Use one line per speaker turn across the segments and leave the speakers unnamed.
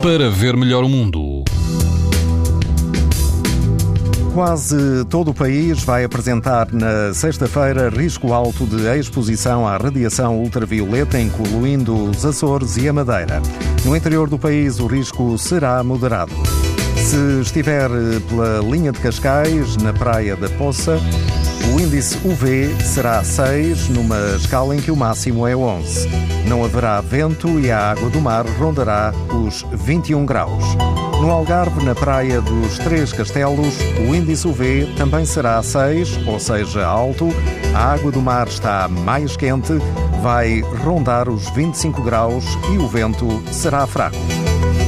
para ver melhor o mundo.
Quase todo o país vai apresentar na sexta-feira risco alto de exposição à radiação ultravioleta, incluindo os Açores e a Madeira. No interior do país, o risco será moderado. Se estiver pela linha de Cascais, na praia da Poça, o índice UV será 6, numa escala em que o máximo é 11. Não haverá vento e a água do mar rondará os 21 graus. No Algarve, na praia dos Três Castelos, o índice UV também será 6, ou seja, alto. A água do mar está mais quente, vai rondar os 25 graus e o vento será fraco.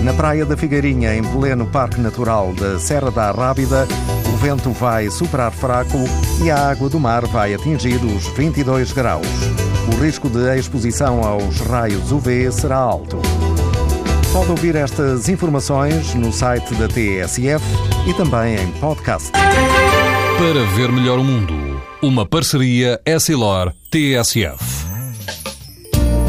Na Praia da Figueirinha, em pleno Parque Natural da Serra da Rábida, o vento vai superar fraco e a água do mar vai atingir os 22 graus. O risco de exposição aos raios UV será alto. Pode ouvir estas informações no site da TSF e também em podcast.
Para ver melhor o mundo, uma parceria Essilor-TSF.